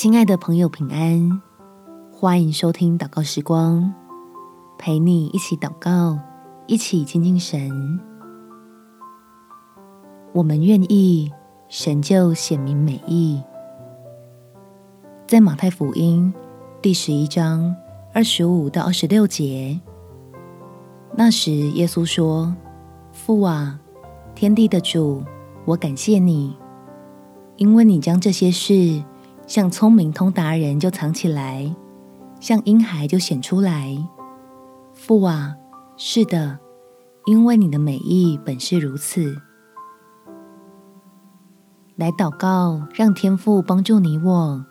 亲爱的朋友，平安！欢迎收听祷告时光，陪你一起祷告，一起亲近神。我们愿意，神就显明美意。在马太福音第十一章二十五到二十六节，那时耶稣说：“父啊，天地的主，我感谢你，因为你将这些事。”像聪明通达人就藏起来，像婴孩就显出来。父啊，是的，因为你的美意本是如此。来祷告，让天父帮助你我，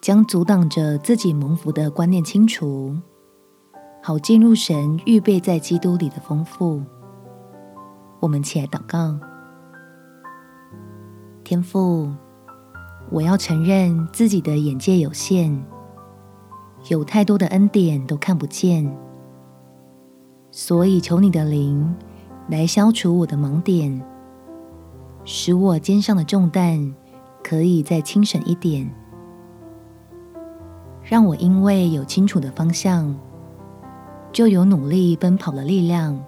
将阻挡着自己蒙福的观念清除，好进入神预备在基督里的丰富。我们起来祷告，天父。我要承认自己的眼界有限，有太多的恩典都看不见，所以求你的灵来消除我的盲点，使我肩上的重担可以再轻省一点，让我因为有清楚的方向，就有努力奔跑的力量，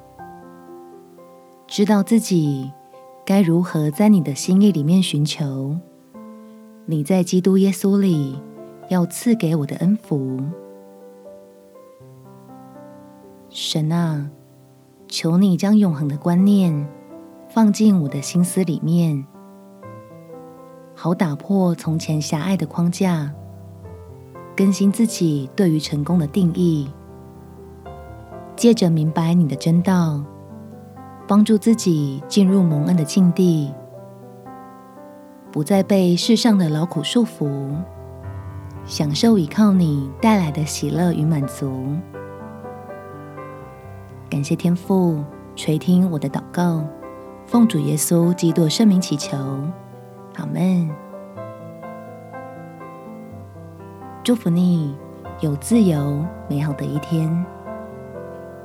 知道自己该如何在你的心意里面寻求。你在基督耶稣里要赐给我的恩福，神啊，求你将永恒的观念放进我的心思里面，好打破从前狭隘的框架，更新自己对于成功的定义，借着明白你的真道，帮助自己进入蒙恩的境地。不再被世上的劳苦束缚，享受依靠你带来的喜乐与满足。感谢天父垂听我的祷告，奉主耶稣基督圣名祈求，阿门。祝福你有自由美好的一天。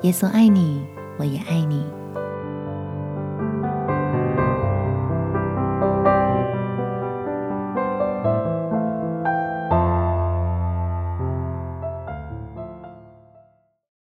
耶稣爱你，我也爱你。